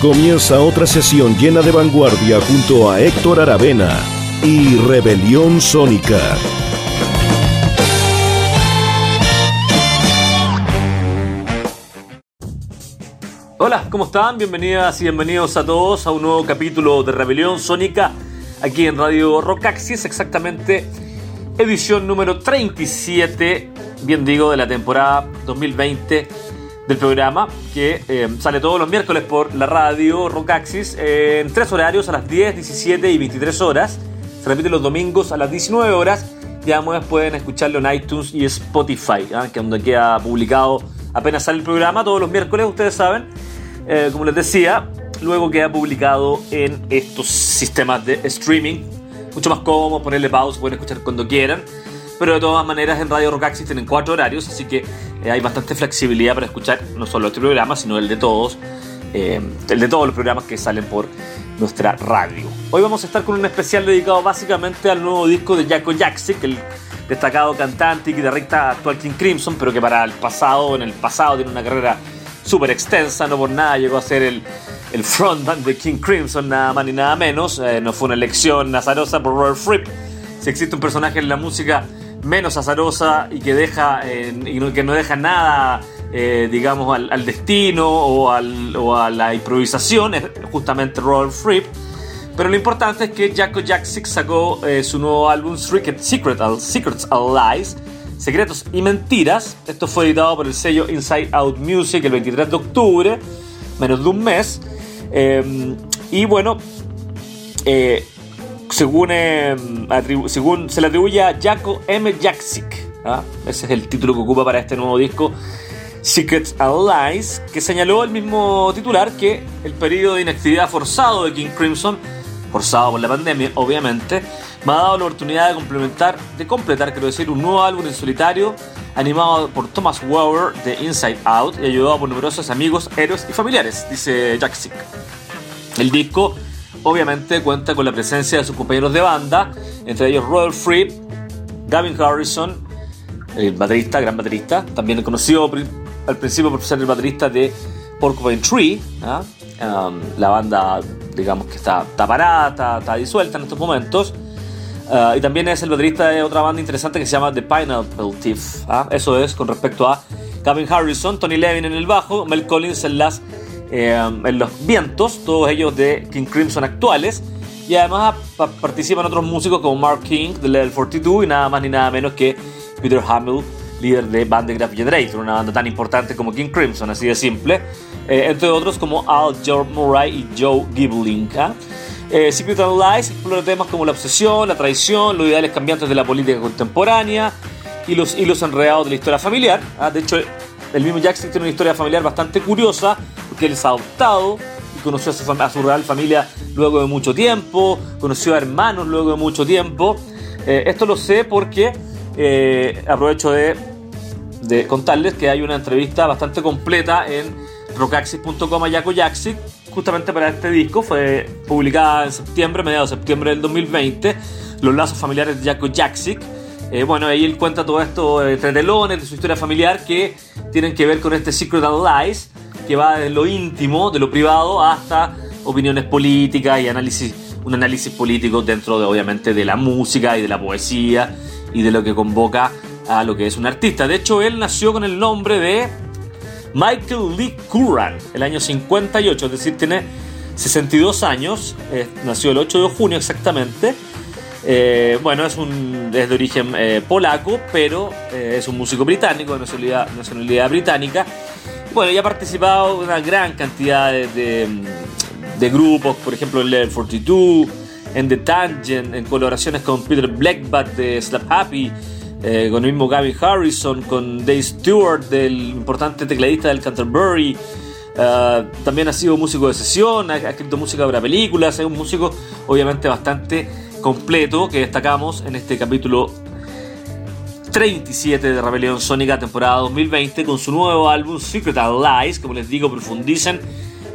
Comienza otra sesión llena de vanguardia junto a Héctor Aravena y Rebelión Sónica. Hola, ¿cómo están? Bienvenidas y bienvenidos a todos a un nuevo capítulo de Rebelión Sónica aquí en Radio Rockaxis, exactamente edición número 37, bien digo, de la temporada 2020 del programa que eh, sale todos los miércoles por la radio Rockaxis eh, en tres horarios a las 10, 17 y 23 horas. Se repite los domingos a las 19 horas y además pueden escucharlo en iTunes y Spotify, ¿ah? que donde queda publicado apenas sale el programa todos los miércoles, ustedes saben. Eh, como les decía, luego queda publicado en estos sistemas de streaming. Mucho más cómodo, ponerle pausa, pueden escuchar cuando quieran. Pero de todas maneras en Radio Rockaxis tienen cuatro horarios, así que eh, hay bastante flexibilidad para escuchar no solo este programa, sino el de todos. Eh, el de todos los programas que salen por nuestra radio. Hoy vamos a estar con un especial dedicado básicamente al nuevo disco de Jaco Jaksic, el destacado cantante y guitarrista actual King Crimson, pero que para el pasado, en el pasado, tiene una carrera súper extensa, no por nada llegó a ser el, el frontman de King Crimson, nada más ni nada menos. Eh, no fue una elección azarosa por Robert Fripp. Si existe un personaje en la música menos azarosa y que deja y que no deja nada eh, digamos al, destino o, o, a la improvisación es justamente Robert Fripp pero lo importante es que Jacko Jack sacó eh, su nuevo álbum Secret, Secret, Secrets and Lies Secretos y Mentiras. Esto fue editado por el sello Inside Out Music el 23 de octubre menos de un mes. Eh, y bueno según, em, según se le atribuye a Jaco M. Jaksic. ¿ah? Ese es el título que ocupa para este nuevo disco, Secrets and Lies, que señaló el mismo titular que el periodo de inactividad forzado de King Crimson, forzado por la pandemia, obviamente, me ha dado la oportunidad de complementar, de completar, quiero decir, un nuevo álbum en solitario animado por Thomas Weber de Inside Out y ayudado por numerosos amigos, héroes y familiares, dice Jaksic. El disco obviamente cuenta con la presencia de sus compañeros de banda, entre ellos Robert Fripp, Gavin Harrison, el baterista, gran baterista, también conocido al principio por ser el baterista de Porcupine Tree, ¿ah? um, la banda, digamos que está, está parada, está, disuelta en estos momentos. Uh, y también es el baterista de otra banda interesante que se llama The Pineapple Thief. ¿ah? Eso es con respecto a Gavin Harrison, Tony Levin en el bajo, Mel Collins en las en los vientos, todos ellos de King Crimson actuales. Y además participan otros músicos como Mark King de Level 42 y nada más ni nada menos que Peter Hamill, líder de Graph Generator, una banda tan importante como King Crimson, así de simple. Eh, entre otros como Al George Murray y Joe Gibbling. ¿ah? Eh, Secret and Lies explora temas como la obsesión, la traición, los ideales cambiantes de la política contemporánea y los hilos enredados de la historia familiar. ¿ah? De hecho, el mismo Jackson tiene una historia familiar bastante curiosa que él es adoptado y conoció a su, real familia luego de mucho tiempo, conoció a hermanos luego de mucho tiempo. Eh, esto lo sé porque eh, aprovecho de, contarles que hay una entrevista bastante completa en rockaxis.com a Jaco Jaxic, justamente para este disco. Fue publicada en septiembre, mediados de septiembre del 2020, Los lazos familiares de Jaco Jaxic. Eh, bueno, ahí él cuenta todo esto entre telones de su historia familiar que tienen que ver con este Secret and Lies, que va de lo íntimo, de lo privado, hasta opiniones políticas y análisis, un análisis político dentro de, obviamente, de la música y de la poesía y de lo que convoca a lo que es un artista. De hecho, él nació con el nombre de Michael Lee Curran, el año 58, es decir, tiene 62 años, eh, nació el 8 de junio exactamente. Eh, bueno, es, un, es de origen eh, polaco, pero es un músico británico, de nacionalidad, británica, bueno, ya ha participado en una gran cantidad de, grupos, por ejemplo en Level 42, en The Tangent, en colaboraciones con Peter Blackbat de Slap Happy, eh, con el mismo Gavin Harrison, con Dave Stewart, del importante tecladista del Canterbury. Eh, también ha sido músico de sesión, ha, escrito música para películas, es un músico obviamente bastante completo que destacamos en este capítulo 37 de Rebelión Sónica temporada 2020 con su nuevo álbum Secret Lies, como les digo, profundizan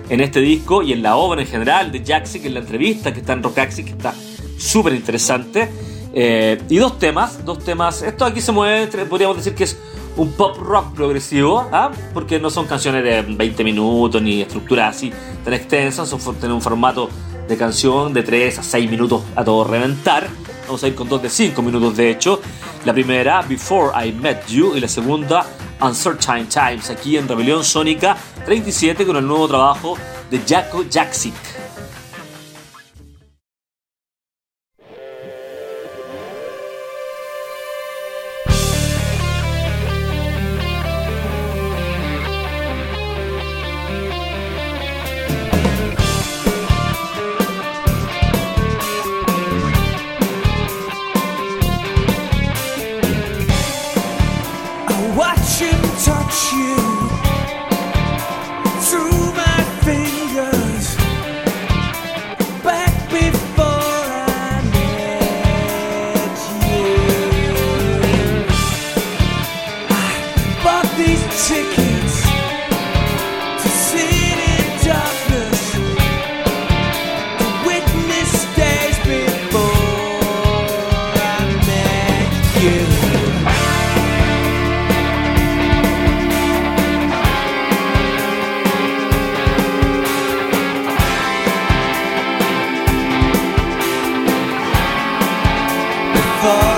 en este disco y en la obra en general de Jaxic, en la entrevista que está en Rockaxi, que está súper interesante. Eh, y dos temas, dos temas. Esto aquí se mueve, podríamos decir que es un pop rock progresivo, ¿ah? porque no son canciones de 20 minutos ni estructuras así tan extensas, son tienen un formato de canción de 3 a 6 minutos a todo reventar. Vamos a ir con dos de 5 minutos de hecho. La primera, Before I Met You, y la segunda, Uncertain Times, aquí en Rebelión Sónica 37 con el nuevo trabajo de Jaco Jaksic. fora.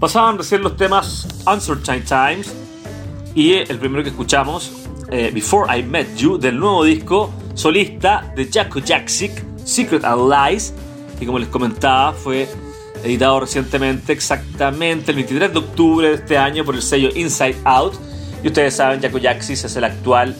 Pasaban recién los temas Uncertain Times y el primero que escuchamos, eh, Before I Met You, del nuevo disco solista de Jaco Jaksic, Secret and Lies, que como les comentaba fue editado recientemente, exactamente el 23 de octubre de este año por el sello Inside Out. Y ustedes saben, Jaco Jaksic es el actual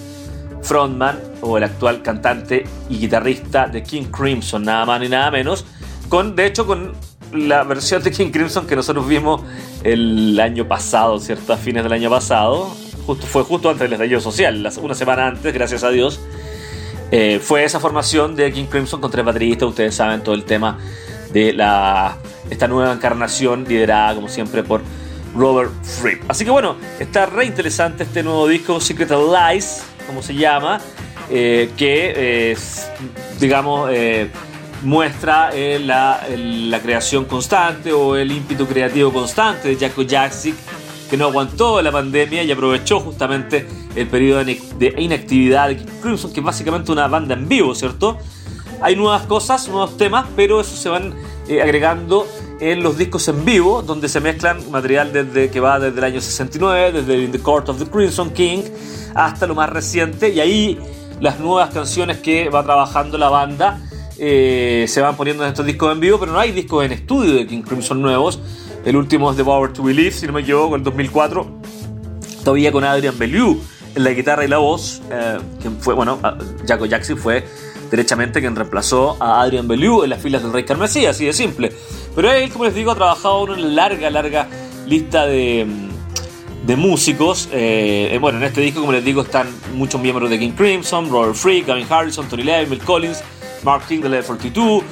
frontman o el actual cantante y guitarrista de King Crimson, nada más ni nada menos. Con, de hecho, con la versión de King Crimson que nosotros vimos el año pasado, ¿cierto? A fines del año pasado. Justo, fue justo antes del estallido social, una semana antes, gracias a Dios. Eh, fue esa formación de King Crimson con tres bateristas. Ustedes saben todo el tema de la, esta nueva encarnación liderada, como siempre, por Robert Fripp. Así que bueno, está re interesante este nuevo disco, Secret of Lies, como se llama, eh, que, digamos, eh, muestra eh, la, la, creación constante o el ímpetu creativo constante de Jaco Jaksic, que no aguantó la pandemia y aprovechó justamente el periodo de inactividad de Crimson, que es básicamente una banda en vivo, ¿cierto? Hay nuevas cosas, nuevos temas, pero eso se van eh, agregando en los discos en vivo, donde se mezclan material desde que va desde el año 69, desde the Court of the Crimson King, hasta lo más reciente, y ahí las nuevas canciones que va trabajando la banda eh, se van poniendo en estos discos en vivo, pero no hay discos en estudio de King Crimson nuevos. El último es The Power to Believe, si no me equivoco, en 2004, todavía con Adrian Bellew en la guitarra y la voz, eh, fue, bueno, Jaco Jackson fue derechamente quien reemplazó a Adrian Bellew en las filas del Rey Carmesí, así de simple. Pero él, como les digo, ha trabajado una larga, larga lista de, de músicos. Eh, eh, bueno, en este disco, como les digo, están muchos miembros de King Crimson, Robert Fripp, Gavin Harrison, Tony Levin, Mel Collins, Mark King de 42,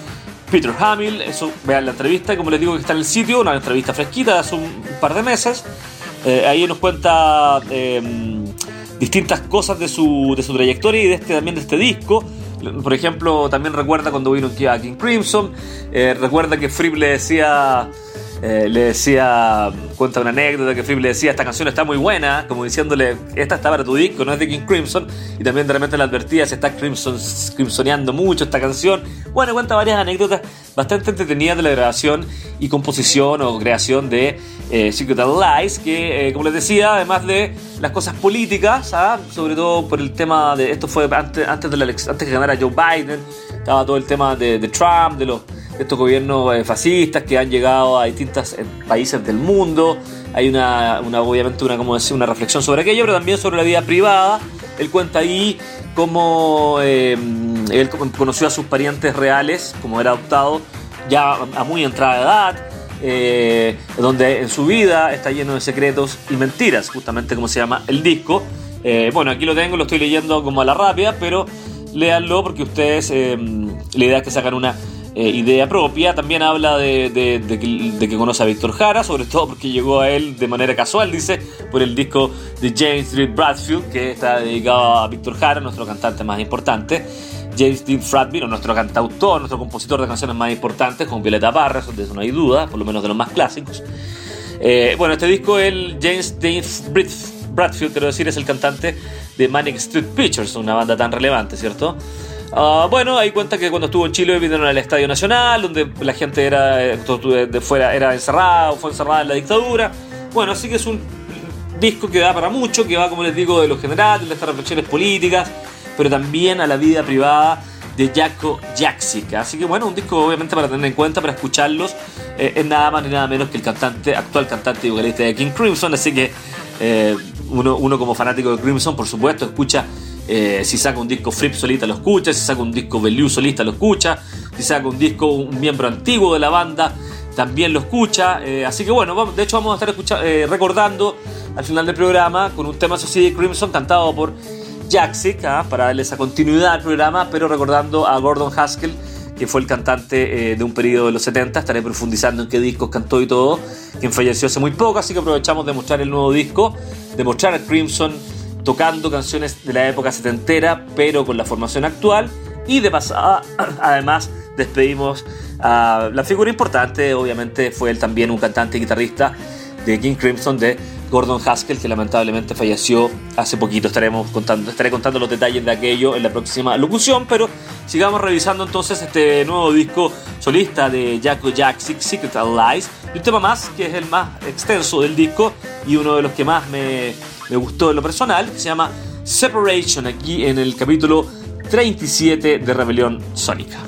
Peter Hamill, eso vean la entrevista, como les digo que está en el sitio, una entrevista fresquita de hace un par de meses. Eh, ahí nos cuenta em, distintas cosas de su, de su trayectoria y de este, también de este disco. Por ejemplo, también recuerda cuando vino aquí a King Crimson, eh, recuerda que Fripp le decía eh, le decía, cuenta una anécdota que Flip le decía, esta canción está muy buena, como diciéndole, esta está para tu disco, no es de King Crimson, y también de repente le advertía, se está crimson, crimsoneando mucho esta canción. Bueno, cuenta varias anécdotas bastante entretenidas de la grabación y composición o creación de eh, Secret Lies, que, eh, como les decía, además de las cosas políticas, ¿ah? sobre todo por el tema de, esto fue antes, antes de la antes que ganara Joe Biden, estaba todo el tema de, de Trump, de los estos gobiernos eh, fascistas que han llegado a distintos eh, países del mundo. Hay una, obviamente una, como decir, una reflexión sobre aquello, pero también sobre la vida privada. Él cuenta ahí cómo eh, él conoció a sus parientes reales, como era adoptado ya a muy entrada edad, donde en su vida está lleno de secretos y mentiras, justamente como se llama el disco. bueno, aquí lo tengo, lo estoy leyendo como a la rápida, pero léanlo porque ustedes, la idea es que sacan una eh, idea propia. También habla de, que, conoce a Víctor Jara, sobre todo porque llegó a él de manera casual, dice, por el disco de James Dean Bradfield, que está dedicado a Víctor Jara, nuestro cantante más importante. James Dean Bradfield, nuestro cantautor, nuestro compositor de canciones más importantes, con Violeta Parra, de eso no hay duda, por lo menos de los más clásicos. Eh, bueno, este disco, el James Dean Bradfield, quiero decir, es el cantante de Manic Street Pictures, una banda tan relevante, ¿cierto? Ah, bueno, ahí cuenta que cuando estuvo en Chile vinieron al Estadio Nacional, donde la gente era eh, de fuera era encerrada o fue encerrada en la dictadura. Bueno, así que es un disco que da para mucho, que va, como les digo, de lo general, de estas reflexiones políticas, pero también a la vida privada de Jaco Jaksic. Así que bueno, un disco obviamente para tener en cuenta, para escucharlos, eh, es nada más ni nada menos que el cantante, actual cantante y vocalista de King Crimson, así que eh, uno, uno como fanático de Crimson, por supuesto, escucha eh, si saca un disco Fripp solista lo escucha, si saca un disco Bellew solista lo escucha, si saca un disco un miembro antiguo de la banda también lo escucha. Eh, así que bueno, de hecho vamos a estar eh, recordando al final del programa con un tema de Crimson cantado por Jaxic ¿ah? para darle esa continuidad al programa, pero recordando a Gordon Haskell que fue el cantante de un periodo de los 70. Estaré profundizando en qué discos cantó y todo, quien falleció hace muy poco, así que aprovechamos de mostrar el nuevo disco, de mostrar a Crimson tocando canciones de la época setentera, pero con la formación actual. Y de pasada, además, despedimos a la figura importante, obviamente fue él también un cantante y guitarrista de King Crimson de Gordon Haskell, que lamentablemente falleció hace poquito. Estaremos contando, estaré contando los detalles de aquello en la próxima locución, pero sigamos revisando entonces este nuevo disco solista de Jaco Jack Secret Lies. Y un tema más, que es el más extenso del disco y uno de los que más me, me gustó en lo personal, se llama Separation, aquí en el capítulo 37 de Rebelión Sónica.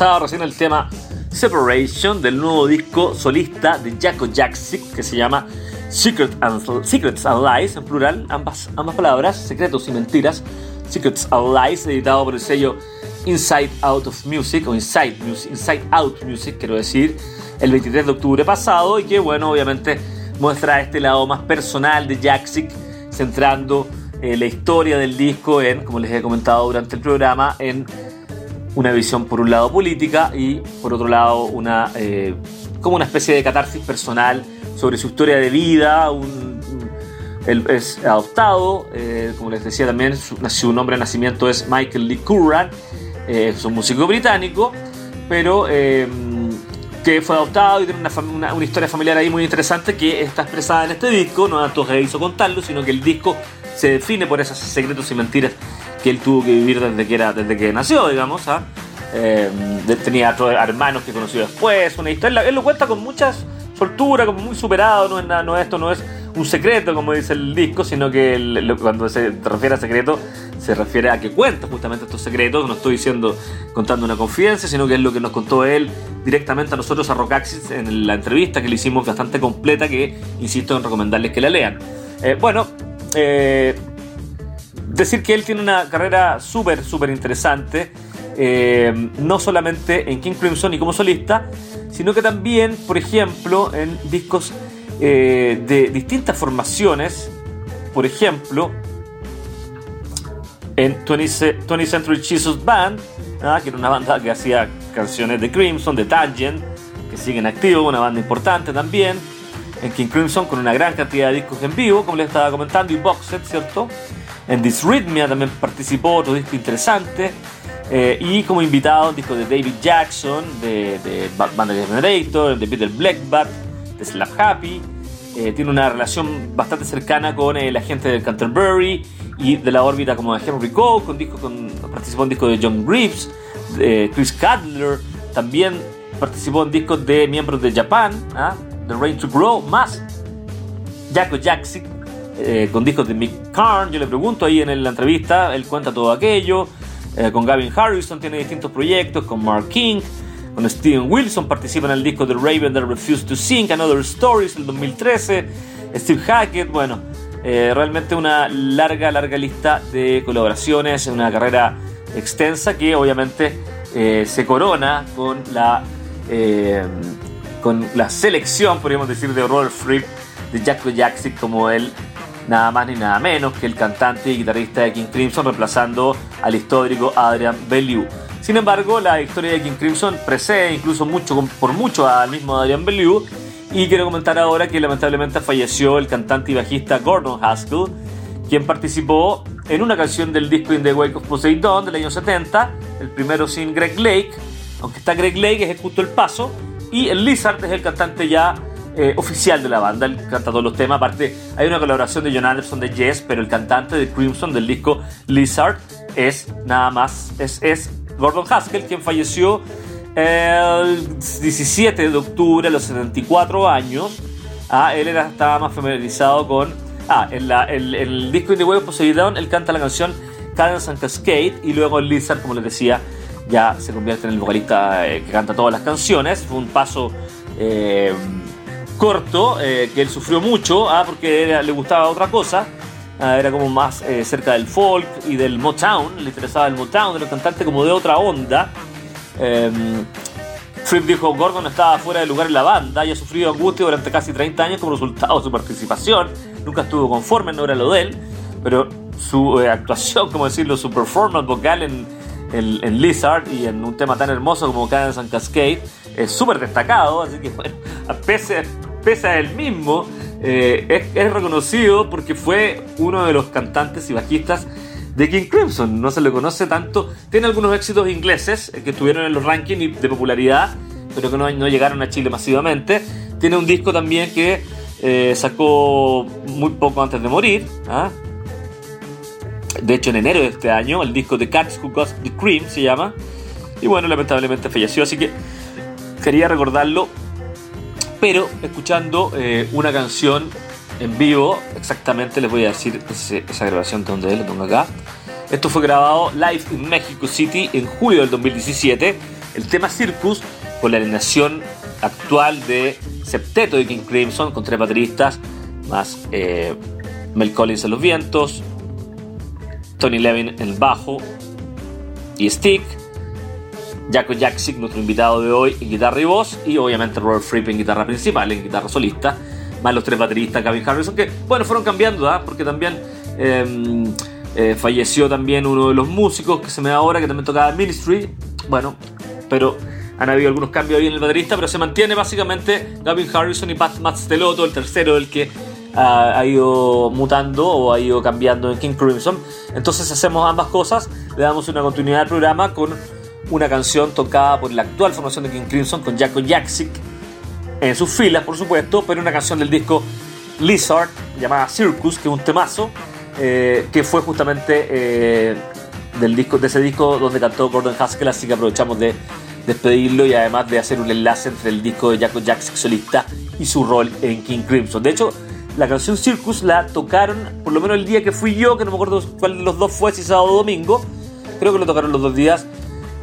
Pasaba recién el tema Separation del nuevo disco solista de Jaco Jacksik que se llama Secret and, Secrets and Lies, en plural, ambas, ambas palabras, secretos y mentiras. Secrets and Lies, editado por el sello Inside Out of Music, o Inside, Music, Inside Out Music, quiero decir, el 23 de octubre pasado, y que, bueno, obviamente muestra este lado más personal de Jacksik, centrando eh, la historia del disco en, como les he comentado durante el programa, en una visión por un lado política y por otro lado una eh, como una especie de catarsis personal sobre su historia de vida. Un, él es adoptado, eh, como les decía también, su, nombre de nacimiento es Michael Lee Curran, eh, es un músico británico, pero que fue adoptado y tiene una, una, historia familiar ahí muy interesante que está expresada en este disco. No tanto que hizo contarlo, sino que el disco se define por esos secretos y mentiras que él tuvo que vivir desde que, era, desde que nació, digamos. ¿ah? Eh, tenía otros hermanos que conoció después, una historia. Él lo cuenta con mucha soltura, como muy superado. No es nada, no, esto no es un secreto, como dice el disco, sino que cuando se refiere a secreto, se refiere a que cuenta justamente estos secretos. No estoy diciendo contando una confidencia, sino que es lo que nos contó él directamente a nosotros, a Rockaxis, en la entrevista que le hicimos bastante completa, que insisto en recomendarles que la lean. Eh, bueno, eh, decir que él tiene una carrera súper, súper interesante. Eh, no solamente en King Crimson y como solista, sino que también, por ejemplo, en discos eh, de distintas formaciones. Por ejemplo, en 20th, Century Jesus Band, que era una banda que hacía canciones de Crimson, de Tangent, que siguen activos, una banda importante también. En King Crimson con una gran cantidad de discos en vivo, como les estaba comentando, y box ¿cierto? En Disrhythmia también participó, otro disco interesante. Eh, y como invitado, un disco de David Jackson, de, de Band Generator, de Peter Blackbat, de Slap Happy. Eh, tiene una relación bastante cercana con el agente de Canterbury y de la órbita como de Henry Cole, con disco, con, participó en discos de John Reeves, de Chris Cadler, también participó en discos de miembros de Japan, ¿ah? The Rain to Grow, más Jaco Jackson eh, con discos de Mick Karn. Yo le pregunto ahí en la entrevista, él cuenta todo aquello. Eh, con Gavin Harrison tiene distintos proyectos, con Mark King, con Steven Wilson participa en el disco de Raven that Refused to Sing, Another Stories del 2013, Steve Hackett, bueno, eh, realmente una larga, larga lista de colaboraciones, una carrera extensa que obviamente se corona con la, con la selección, podríamos decir, de Robert Fripp, de Jack Jackson como el nada más ni nada menos que el cantante y guitarrista de King Crimson reemplazando al histórico Adrian Bellew. Sin embargo, la historia de King Crimson precede incluso mucho, por mucho al mismo Adrian Bellew y quiero comentar ahora que lamentablemente falleció el cantante y bajista Gordon Haskell, quien participó en una canción del disco In the Wake of Poseidon del año 70, el primero sin Greg Lake, aunque está Greg Lake ejecutó el paso, y el Lizard es el cantante ya eh, oficial de la banda, él canta todos los temas. Aparte, hay una colaboración de John Anderson de Yes, pero el cantante de Crimson del disco Lizard es nada más, es, es Gordon Haskell, quien falleció el 17 de octubre a los 74 años. Ah, él era, estaba más familiarizado con. Ah, en, la, el disco In the Way Poseidon, él canta la canción Cadence and Cascade y luego Lizard, como les decía, ya se convierte en el vocalista eh, que canta todas las canciones. Fue un paso. Eh, corto, eh, que él sufrió mucho, ah, porque le gustaba otra cosa. Ah, era como más eh, cerca del folk y del Motown, le interesaba el Motown, de los cantantes como de otra onda. Eh, Fripp dijo, Gordon estaba fuera de lugar en la banda y ha sufrido angustia durante casi 30 años como resultado de su participación. Nunca estuvo conforme, no era lo de él, pero su eh, actuación, como decirlo, su performance vocal en, en, Lizard y en un tema tan hermoso como Cadence and Cascade es súper destacado, así que bueno, a pese pese a él mismo, eh, es, reconocido porque fue uno de los cantantes y bajistas de King Crimson. No se le conoce tanto. Tiene algunos éxitos ingleses eh, que estuvieron en los rankings de popularidad, pero que no, llegaron a Chile masivamente. Tiene un disco también que eh, sacó muy poco antes de morir. ¿ah? De hecho, en enero de este año, el disco de Cats Who Got the Cream se llama. Y bueno, lamentablemente falleció, así que quería recordarlo pero escuchando eh, una canción en vivo, exactamente les voy a decir esa grabación de donde es, lo pongo acá. Esto fue grabado live en Mexico City en julio del 2017, el tema Circus con la alineación actual de septeto de King Crimson con tres bateristas más eh, Mel Collins en los vientos, Tony Levin en el bajo y Stick, Jaco Jaksic, nuestro invitado de hoy, en guitarra y voz, y obviamente Robert Fripp en guitarra principal, en guitarra solista, más los tres bateristas, Gavin Harrison, que bueno, fueron cambiando, ¿ah? porque también em, eh, falleció también uno de los músicos que se me da ahora, que también tocaba Ministry, bueno, pero han habido algunos cambios ahí en el baterista, pero se mantiene básicamente Gavin Harrison y Pat Mazzelotto, el tercero, el que ha, ido mutando o ha ido cambiando en King Crimson. Entonces hacemos ambas cosas, le damos una continuidad al programa con una canción tocada por la actual formación de King Crimson con Jaco Jaksic en sus filas, por supuesto, pero una canción del disco Lizard llamada Circus, que es un temazo, eh, que fue justamente eh, del disco, de ese disco donde cantó Gordon Haskell, así que aprovechamos de despedirlo y además de hacer un enlace entre el disco de Jaco Jaksic solista y su rol en King Crimson. De hecho, la canción Circus la tocaron, por lo menos el día que fui yo, que no me acuerdo cuál de los dos fue, si sábado o domingo, creo que lo tocaron los dos días,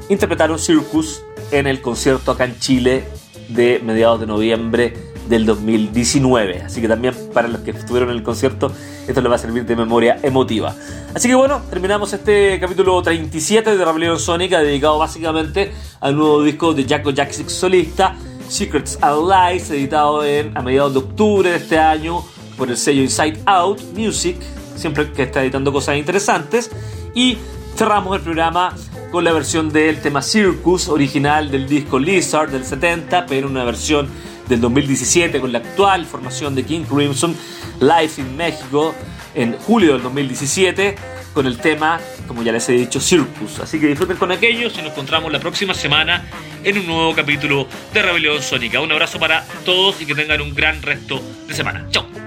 interpretaron Circus en el concierto acá en Chile de mediados de noviembre del 2019. Así que también para los que estuvieron en el concierto, esto les va a servir de memoria emotiva. Así que bueno, terminamos este capítulo 37 de Rebelión Sónica, dedicado básicamente al nuevo disco de Jaco Jackson solista, Secrets and Lies, editado en, a mediados de octubre de este año por el sello Inside Out Music, siempre que está editando cosas interesantes. Y cerramos el programa con la versión del tema Circus, original del disco Lizard del 70, pero una versión del 2017 con la actual formación de King Crimson, Live in México, en julio del 2017, con el tema, como ya les he dicho, Circus. Así que disfruten con aquellos y nos encontramos la próxima semana en un nuevo capítulo de Rebelión Sónica. Un abrazo para todos y que tengan un gran resto de semana. Chao.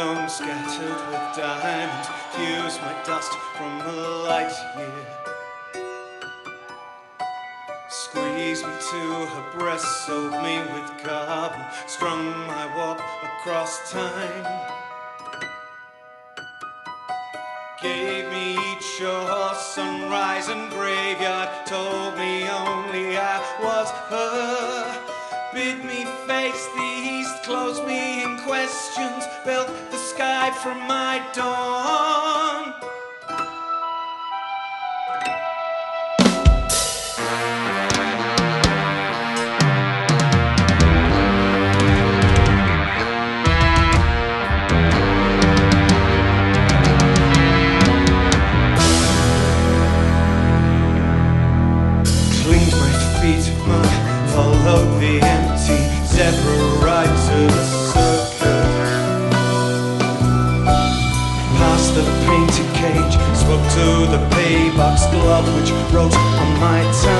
Scattered with diamonds, fuse my dust from a light year. Squeeze me to her breast, soak me with carbon, strung my walk across time. Gave me each shore, sunrise and graveyard, told me only I was her. Bid me face the east, close me in questions, built sky from my dawn. to the pay box glove which wrote on my tongue.